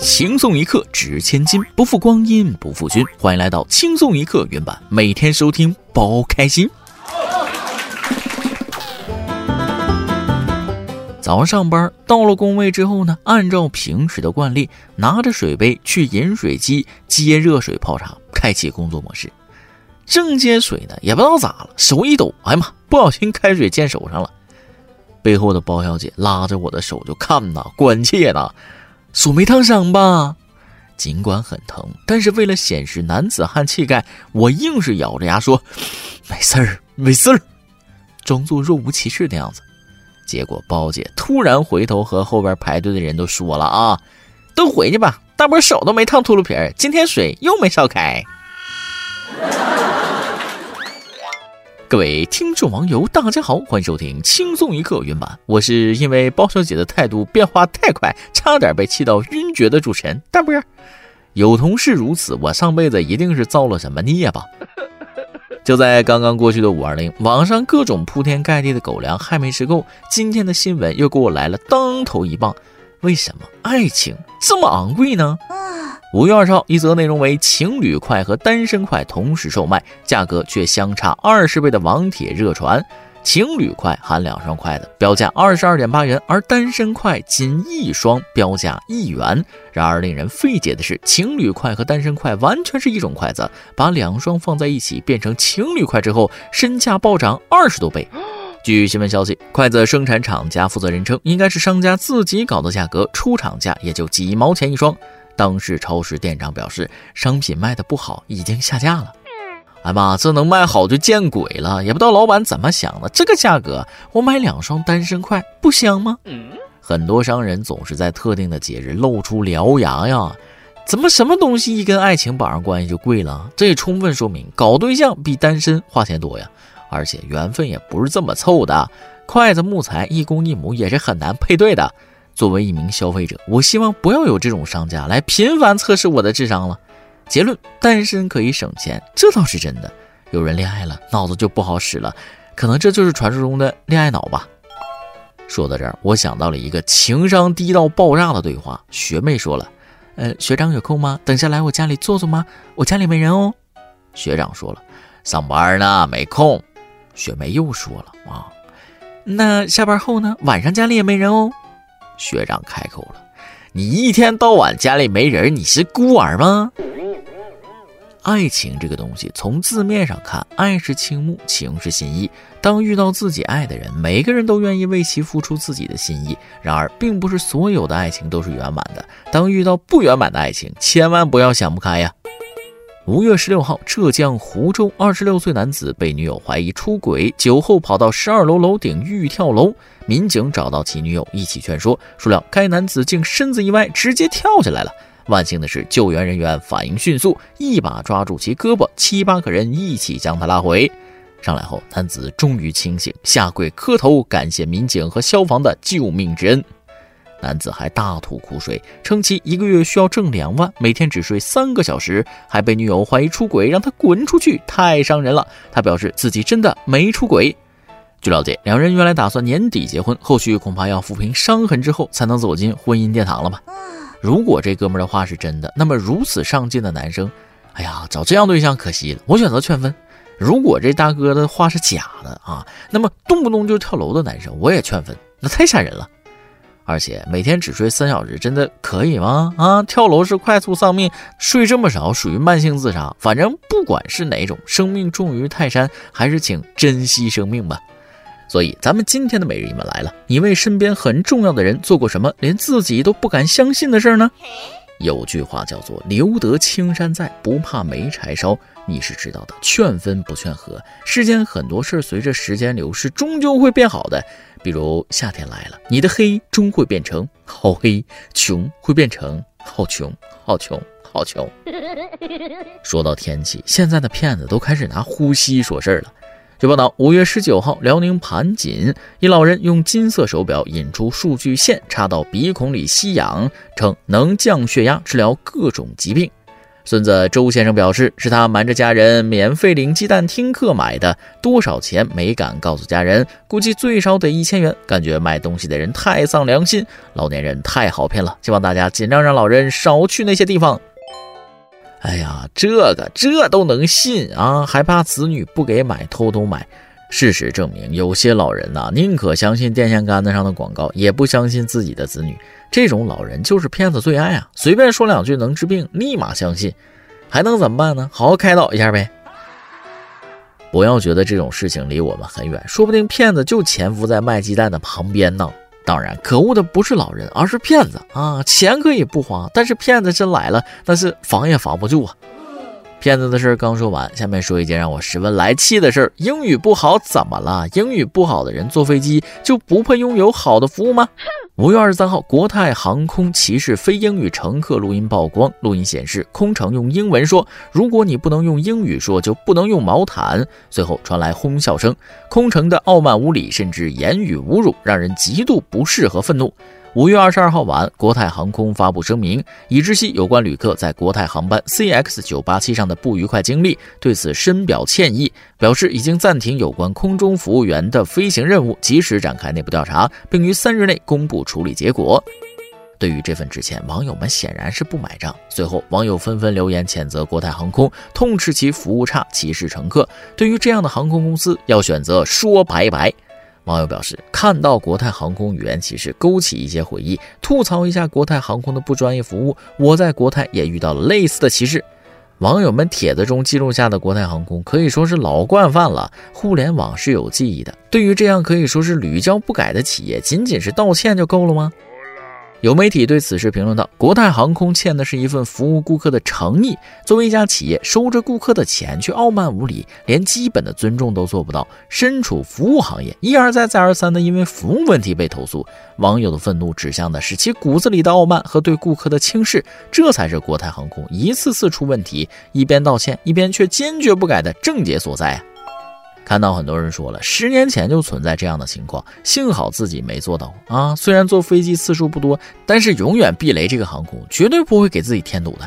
轻松一刻值千金，不负光阴不负君。欢迎来到轻松一刻原版，每天收听包开心。早上上班到了工位之后呢，按照平时的惯例，拿着水杯去饮水机接热水泡茶，开启工作模式。正接水呢，也不知道咋了，手一抖，哎呀妈，不小心开水溅手上了。背后的包小姐拉着我的手就看呐，关切呐。手没烫伤吧？尽管很疼，但是为了显示男子汉气概，我硬是咬着牙说：“没事儿，没事儿。”装作若无其事的样子。结果包姐突然回头和后边排队的人都说了：“啊，都回去吧，大波手都没烫秃噜皮儿，今天水又没烧开。”各位听众网友，大家好，欢迎收听轻松一刻原版。我是因为包小姐的态度变化太快，差点被气到晕厥的主持人大波。有同事如此，我上辈子一定是造了什么孽吧？就在刚刚过去的五二零，网上各种铺天盖地的狗粮还没吃够，今天的新闻又给我来了当头一棒。为什么爱情这么昂贵呢？五月二号，一则内容为情侣筷和单身筷同时售卖，价格却相差二十倍的网帖热传。情侣筷含两双筷子，标价二十二点八元，而单身筷仅一双，标价一元。然而令人费解的是，情侣筷和单身筷完全是一种筷子，把两双放在一起变成情侣筷之后，身价暴涨二十多倍。据新闻消息，筷子生产厂家负责人称，应该是商家自己搞的价格，出厂价也就几毛钱一双。当时超市店长表示，商品卖的不好，已经下架了。哎妈，这能卖好就见鬼了！也不知道老板怎么想的，这个价格我买两双单身筷不香吗？很多商人总是在特定的节日露出獠牙呀，怎么什么东西一跟爱情绑上关系就贵了？这也充分说明搞对象比单身花钱多呀，而且缘分也不是这么凑的，筷子木材一公一母也是很难配对的。作为一名消费者，我希望不要有这种商家来频繁测试我的智商了。结论：单身可以省钱，这倒是真的。有人恋爱了，脑子就不好使了，可能这就是传说中的恋爱脑吧。说到这儿，我想到了一个情商低到爆炸的对话。学妹说了：“呃，学长有空吗？等下来我家里坐坐吗？我家里没人哦。”学长说了：“上班呢，没空。”学妹又说了：“啊，那下班后呢？晚上家里也没人哦。”学长开口了：“你一天到晚家里没人，你是孤儿吗？”爱情这个东西，从字面上看，爱是倾慕，情是心意。当遇到自己爱的人，每个人都愿意为其付出自己的心意。然而，并不是所有的爱情都是圆满的。当遇到不圆满的爱情，千万不要想不开呀。五月十六号，浙江湖州二十六岁男子被女友怀疑出轨，酒后跑到十二楼楼顶欲跳楼。民警找到其女友一起劝说，孰料该男子竟身子一歪，直接跳下来了。万幸的是，救援人员反应迅速，一把抓住其胳膊，七八个人一起将他拉回。上来后，男子终于清醒，下跪磕头，感谢民警和消防的救命之恩。男子还大吐苦水，称其一个月需要挣两万，每天只睡三个小时，还被女友怀疑出轨，让他滚出去，太伤人了。他表示自己真的没出轨。据了解，两人原来打算年底结婚，后续恐怕要抚平伤痕之后才能走进婚姻殿堂了吧？如果这哥们的话是真的，那么如此上进的男生，哎呀，找这样对象可惜了。我选择劝分。如果这大哥的话是假的啊，那么动不动就跳楼的男生，我也劝分，那太吓人了。而且每天只睡三小时，真的可以吗？啊，跳楼是快速丧命，睡这么少属于慢性自杀。反正不管是哪种，生命重于泰山，还是请珍惜生命吧。所以咱们今天的每日一问来了：你为身边很重要的人做过什么连自己都不敢相信的事儿呢？有句话叫做“留得青山在，不怕没柴烧”，你是知道的。劝分不劝和，世间很多事儿随着时间流逝，终究会变好的。比如夏天来了，你的黑终会变成好黑，穷会变成好穷，好穷，好穷。说到天气，现在的骗子都开始拿呼吸说事儿了。据报道，五月十九号，辽宁盘锦一老人用金色手表引出数据线，插到鼻孔里吸氧，称能降血压、治疗各种疾病。孙子周先生表示，是他瞒着家人免费领鸡蛋听课买的，多少钱没敢告诉家人，估计最少得一千元。感觉卖东西的人太丧良心，老年人太好骗了。希望大家尽量让老人少去那些地方。哎呀，这个这都能信啊？还怕子女不给买，偷偷买？事实证明，有些老人呐，宁可相信电线杆子上的广告，也不相信自己的子女。这种老人就是骗子最爱啊！随便说两句能治病，立马相信，还能怎么办呢？好好开导一下呗。不要觉得这种事情离我们很远，说不定骗子就潜伏在卖鸡蛋的旁边呢。当然，可恶的不是老人，而是骗子啊！钱可以不花，但是骗子真来了，那是防也防不住啊。骗子的事儿刚说完，下面说一件让我十分来气的事儿：英语不好怎么了？英语不好的人坐飞机就不配拥有好的服务吗？五月二十三号，国泰航空歧视非英语乘客录音曝光。录音显示，空乘用英文说：“如果你不能用英语说，就不能用毛毯。”随后传来哄笑声，空乘的傲慢无礼，甚至言语侮辱，让人极度不适和愤怒。五月二十二号晚，国泰航空发布声明，已知悉有关旅客在国泰航班 CX 九八七上的不愉快经历，对此深表歉意，表示已经暂停有关空中服务员的飞行任务，及时展开内部调查，并于三日内公布处理结果。对于这份致歉，网友们显然是不买账。随后，网友纷纷留言谴责国泰航空，痛斥其服务差、歧视乘客。对于这样的航空公司，要选择说拜拜。网友表示，看到国泰航空语言歧视，勾起一些回忆，吐槽一下国泰航空的不专业服务。我在国泰也遇到了类似的歧视。网友们帖子中记录下的国泰航空可以说是老惯犯了，互联网是有记忆的。对于这样可以说是屡教不改的企业，仅仅是道歉就够了吗？有媒体对此事评论道：“国泰航空欠的是一份服务顾客的诚意。作为一家企业，收着顾客的钱却傲慢无礼，连基本的尊重都做不到。身处服务行业，一而再、再而三的因为服务问题被投诉。网友的愤怒指向的是其骨子里的傲慢和对顾客的轻视，这才是国泰航空一次次出问题，一边道歉，一边却坚决不改的症结所在！”看到很多人说了，十年前就存在这样的情况，幸好自己没做到啊！虽然坐飞机次数不多，但是永远避雷这个航空绝对不会给自己添堵的。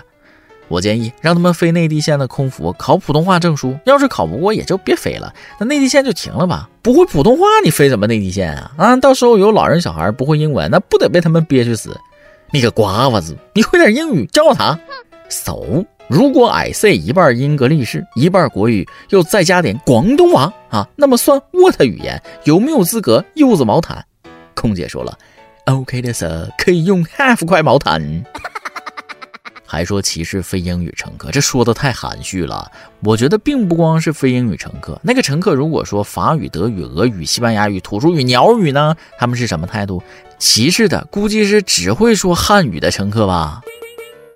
我建议让他们飞内地线的空服考普通话证书，要是考不过也就别飞了，那内地线就停了吧。不会普通话你飞什么内地线啊？啊，到时候有老人小孩不会英文，那不得被他们憋屈死？你个瓜娃子，你会点英语教我他？So。如果 I say 一半英格力士，一半国语，又再加点广东话啊，那么算 what 语言？有没有资格柚子毛毯？空姐说了，OK 的 Sir，可以用 half 块毛毯。还说歧视非英语乘客，这说的太含蓄了。我觉得并不光是非英语乘客，那个乘客如果说法语、德语、俄语、西班牙语、土著语、鸟语呢？他们是什么态度？歧视的估计是只会说汉语的乘客吧。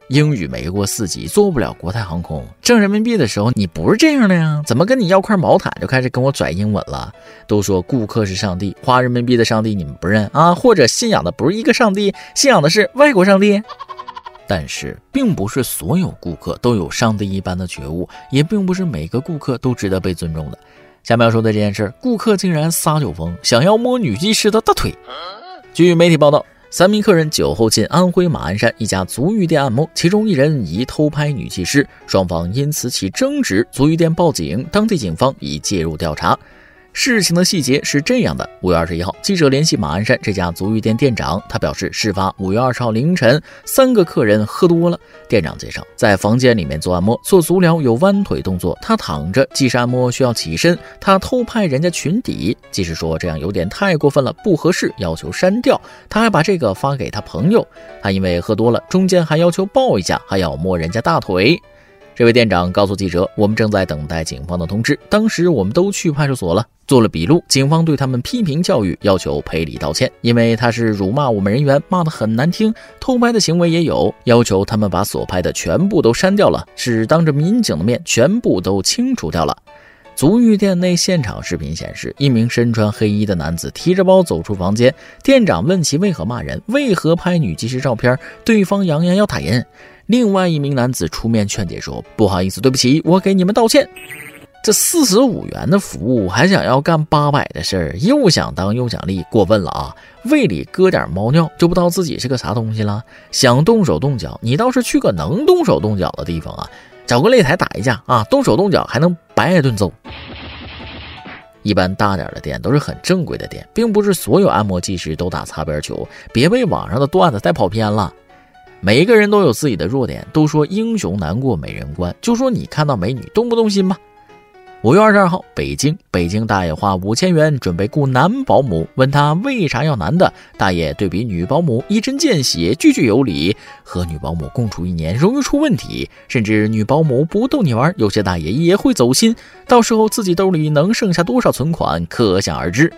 英语没过四级，做不了国泰航空。挣人民币的时候，你不是这样的呀？怎么跟你要块毛毯就开始跟我拽英文了？都说顾客是上帝，花人民币的上帝你们不认啊？或者信仰的不是一个上帝，信仰的是外国上帝？但是，并不是所有顾客都有上帝一般的觉悟，也并不是每个顾客都值得被尊重的。下面要说的这件事，顾客竟然撒酒疯，想要摸女技师的大腿。据媒体报道。三名客人酒后进安徽马鞍山一家足浴店按摩，其中一人疑偷拍女技师，双方因此起争执，足浴店报警，当地警方已介入调查。事情的细节是这样的：五月二十一号，记者联系马鞍山这家足浴店店长，他表示，事发五月二十号凌晨，三个客人喝多了。店长介绍，在房间里面做按摩，做足疗有弯腿动作，他躺着，技师按摩需要起身，他偷拍人家裙底，技师说这样有点太过分了，不合适，要求删掉。他还把这个发给他朋友，他因为喝多了，中间还要求抱一下，还要摸人家大腿。这位店长告诉记者：“我们正在等待警方的通知。当时我们都去派出所了，做了笔录。警方对他们批评教育，要求赔礼道歉，因为他是辱骂我们人员，骂得很难听。偷拍的行为也有，要求他们把所拍的全部都删掉了，是当着民警的面全部都清除掉了。”足浴店内现场视频显示，一名身穿黑衣的男子提着包走出房间，店长问其为何骂人，为何拍女技师照片，对方扬言要打人。另外一名男子出面劝解说：“不好意思，对不起，我给你们道歉。”这四十五元的服务还想要干八百的事儿，又想当又想立，过分了啊！胃里搁点猫尿就不知道自己是个啥东西了。想动手动脚，你倒是去个能动手动脚的地方啊，找个擂台打一架啊，动手动脚还能白挨顿揍。一般大点的店都是很正规的店，并不是所有按摩技师都打擦边球，别被网上的段子带跑偏了。每一个人都有自己的弱点，都说英雄难过美人关，就说你看到美女动不动心吧。五月二十二号，北京，北京大爷花五千元准备雇男保姆，问他为啥要男的，大爷对比女保姆一针见血，句句有理。和女保姆共处一年容易出问题，甚至女保姆不逗你玩，有些大爷也会走心，到时候自己兜里能剩下多少存款，可想而知。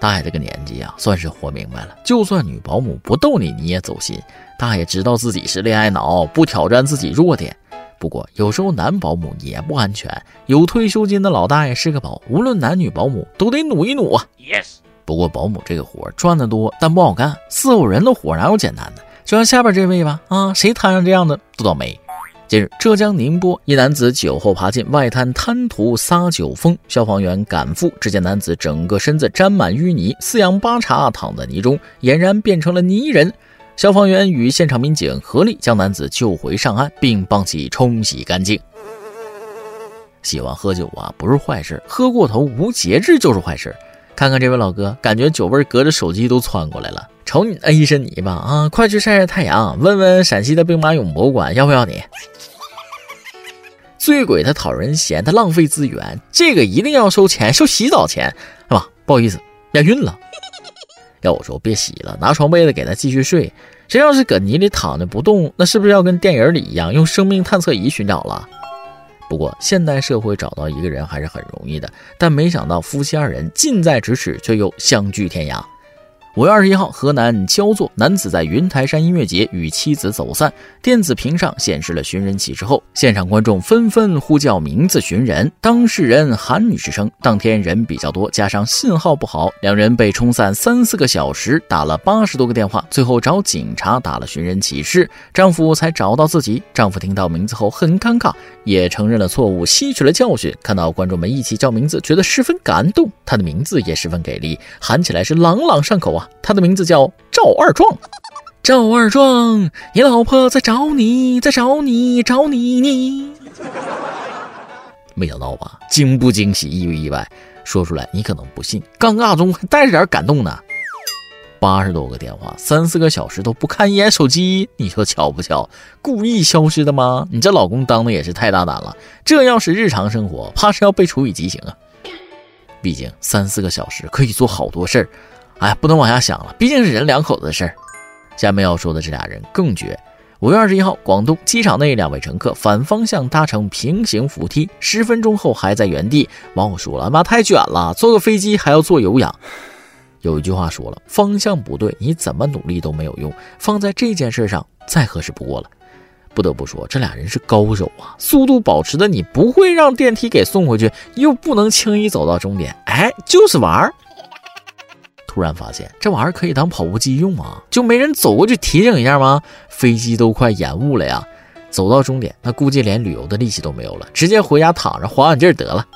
大爷这个年纪呀，算是活明白了，就算女保姆不逗你，你也走心。大爷知道自己是恋爱脑，不挑战自己弱点。不过有时候男保姆也不安全，有退休金的老大爷是个宝，无论男女保姆都得努一努啊。Yes。不过保姆这个活赚得多，但不好干，伺候人的活哪有简单的？就像下边这位吧，啊，谁摊上这样的都倒霉。近日，浙江宁波一男子酒后爬进外滩贪图撒酒疯，消防员赶赴，只见男子整个身子沾满淤泥，四仰八叉躺在泥中，俨然变成了泥人。消防员与现场民警合力将男子救回上岸，并帮其冲洗干净。喜欢喝酒啊，不是坏事；喝过头无节制就是坏事。看看这位老哥，感觉酒味隔着手机都窜过来了。瞅你那一身泥巴啊，快去晒晒太阳，问问陕西的兵马俑博物馆要不要你。醉鬼他讨人嫌，他浪费资源，这个一定要收钱，收洗澡钱，是吧？不好意思，押韵了。要我说，别洗了，拿床被子给他继续睡。谁要是搁泥里躺着不动，那是不是要跟电影里一样用生命探测仪寻找了？不过现代社会找到一个人还是很容易的，但没想到夫妻二人近在咫尺，却又相距天涯。五月二十一号，河南焦作男子在云台山音乐节与妻子走散，电子屏上显示了寻人启事后，现场观众纷纷呼叫名字寻人，当事人韩女士称，当天人比较多，加上信号不好，两人被冲散三四个小时，打了八十多个电话，最后找警察打了寻人启事，丈夫才找到自己。丈夫听到名字后很尴尬，也承认了错误，吸取了教训。看到观众们一起叫名字，觉得十分感动。他的名字也十分给力，喊起来是朗朗上口啊。他的名字叫赵二壮，赵二壮，你老婆在找你，在找你，找你你。没想到吧？惊不惊喜，意不意外？说出来你可能不信，尴尬中还带着点感动呢。八十多个电话，三四个小时都不看一眼手机，你说巧不巧？故意消失的吗？你这老公当的也是太大胆了，这要是日常生活，怕是要被处以极刑啊。毕竟三四个小时可以做好多事儿。哎，不能往下想了，毕竟是人两口子的事儿。下面要说的这俩人更绝。五月二十一号，广东机场内两位乘客反方向搭乘平行扶梯，十分钟后还在原地。网友说了：“妈太卷了，坐个飞机还要做有氧。”有一句话说了：“方向不对，你怎么努力都没有用。”放在这件事上，再合适不过了。不得不说，这俩人是高手啊！速度保持的你不会让电梯给送回去，又不能轻易走到终点，哎，就是玩儿。突然发现这玩意儿可以当跑步机用啊，就没人走过去提醒一下吗？飞机都快延误了呀！走到终点，那估计连旅游的力气都没有了，直接回家躺着缓缓劲儿得了。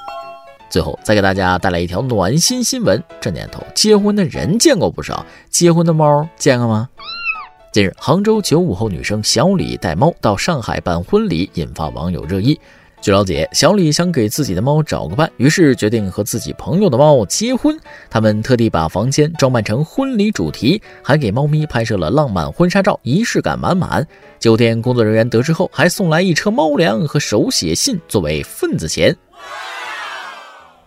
最后再给大家带来一条暖心新闻：这年头结婚的人见过不少，结婚的猫见过吗？近日，杭州九五后女生小李带猫到上海办婚礼，引发网友热议。据了解，小李想给自己的猫找个伴，于是决定和自己朋友的猫结婚。他们特地把房间装扮成婚礼主题，还给猫咪拍摄了浪漫婚纱照，仪式感满满。酒店工作人员得知后，还送来一车猫粮和手写信作为份子钱。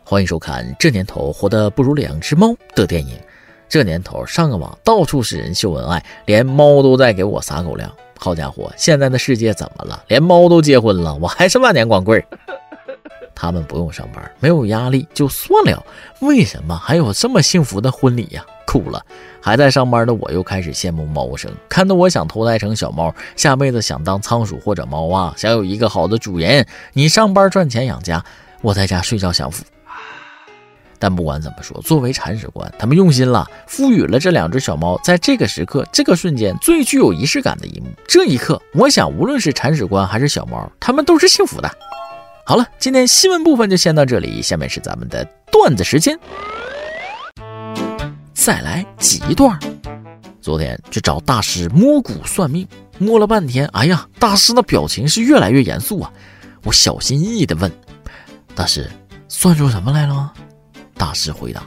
欢迎收看《这年头活得不如两只猫》的电影。这年头上个网，到处是人秀恩爱，连猫都在给我撒狗粮。好家伙，现在的世界怎么了？连猫都结婚了，我还是万年光棍。他们不用上班，没有压力就算了，为什么还有这么幸福的婚礼呀？哭了。还在上班的我又开始羡慕猫生，看得我想投胎成小猫，下辈子想当仓鼠或者猫啊，想有一个好的主人。你上班赚钱养家，我在家睡觉享福。但不管怎么说，作为铲屎官，他们用心了，赋予了这两只小猫在这个时刻、这个瞬间最具有仪式感的一幕。这一刻，我想，无论是铲屎官还是小猫，他们都是幸福的。好了，今天新闻部分就先到这里，下面是咱们的段子时间。再来几段。昨天去找大师摸骨算命，摸了半天，哎呀，大师那表情是越来越严肃啊。我小心翼翼地问大师：“算出什么来了？”大师回答：“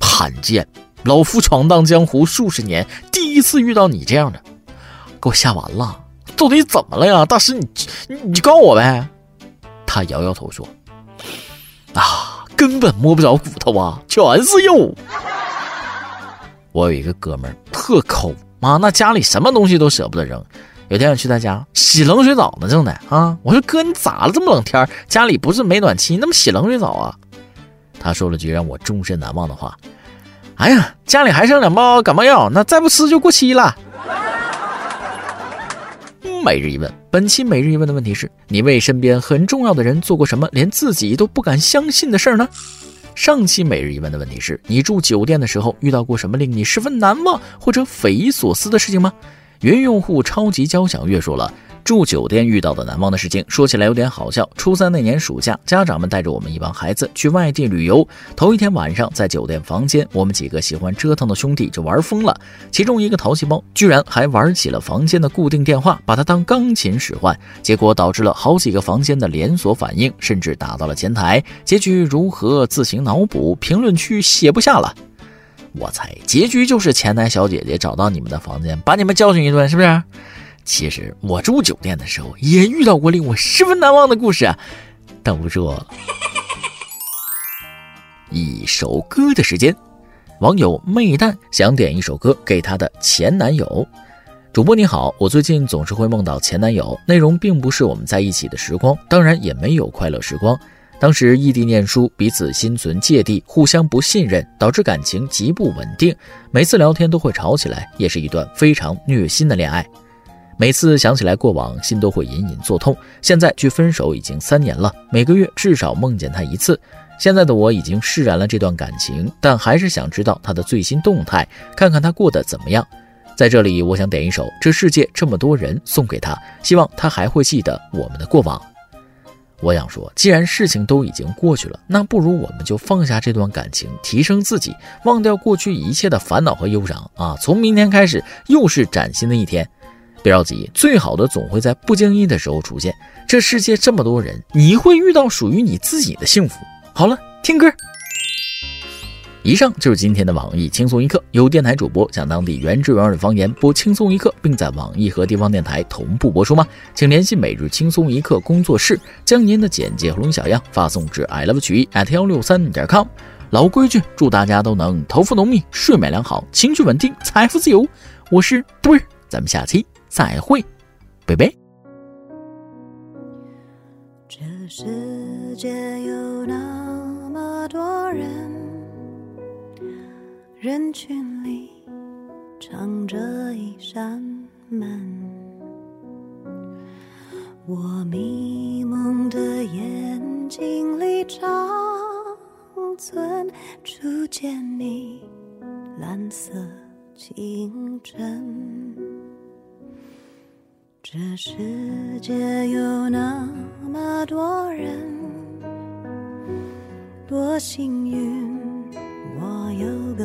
罕见，老夫闯荡江湖数十年，第一次遇到你这样的，给我吓完了。到底怎么了呀？大师，你你你告诉我呗。”他摇摇头说：“啊，根本摸不着骨头啊，全是肉。”我有一个哥们儿特抠啊，那家里什么东西都舍不得扔。有天我去他家洗冷水澡呢，正在啊，我说哥你咋了？这么冷天家里不是没暖气，你怎么洗冷水澡啊？他说了句让我终身难忘的话：“哎呀，家里还剩两包感冒药，那再不吃就过期了。”每日一问，本期每日一问的问题是：你为身边很重要的人做过什么连自己都不敢相信的事儿呢？上期每日一问的问题是你住酒店的时候遇到过什么令你十分难忘或者匪夷所思的事情吗？云用户超级交响乐说了。住酒店遇到的难忘的事情，说起来有点好笑。初三那年暑假，家长们带着我们一帮孩子去外地旅游。头一天晚上，在酒店房间，我们几个喜欢折腾的兄弟就玩疯了。其中一个淘气包，居然还玩起了房间的固定电话，把它当钢琴使唤。结果导致了好几个房间的连锁反应，甚至打到了前台。结局如何？自行脑补，评论区写不下了。我猜结局就是前台小姐姐找到你们的房间，把你们教训一顿，是不是？其实我住酒店的时候也遇到过令我十分难忘的故事啊，但不说。一首歌的时间，网友媚蛋想点一首歌给她的前男友。主播你好，我最近总是会梦到前男友，内容并不是我们在一起的时光，当然也没有快乐时光。当时异地念书，彼此心存芥蒂，互相不信任，导致感情极不稳定，每次聊天都会吵起来，也是一段非常虐心的恋爱。每次想起来过往，心都会隐隐作痛。现在距分手已经三年了，每个月至少梦见他一次。现在的我已经释然了这段感情，但还是想知道他的最新动态，看看他过得怎么样。在这里，我想点一首《这世界这么多人》送给他，希望他还会记得我们的过往。我想说，既然事情都已经过去了，那不如我们就放下这段感情，提升自己，忘掉过去一切的烦恼和忧伤啊！从明天开始，又是崭新的一天。别着急，最好的总会在不经意的时候出现。这世界这么多人，你会遇到属于你自己的幸福。好了，听歌。以上就是今天的网易轻松一刻，由电台主播讲当地原汁原味的方言播轻松一刻，并在网易和地方电台同步播出吗？请联系每日轻松一刻工作室，将您的简介和录小样发送至 i love 曲艺 at 幺六三点 com。老规矩，祝大家都能头发浓密、睡眠良好、情绪稳定、财富自由。我是墩儿，咱们下期。再会，拜拜。这世界有那么多人，人群里藏着一扇门。我迷蒙的眼睛里长存初见你蓝色清晨。这世界有那么多人，多幸运，我有个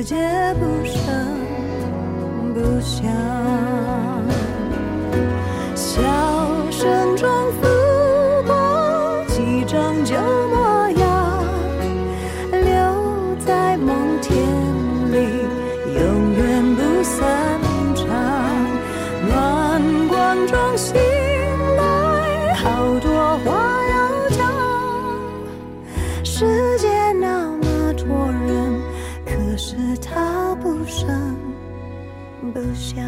世界不声不响。不声不响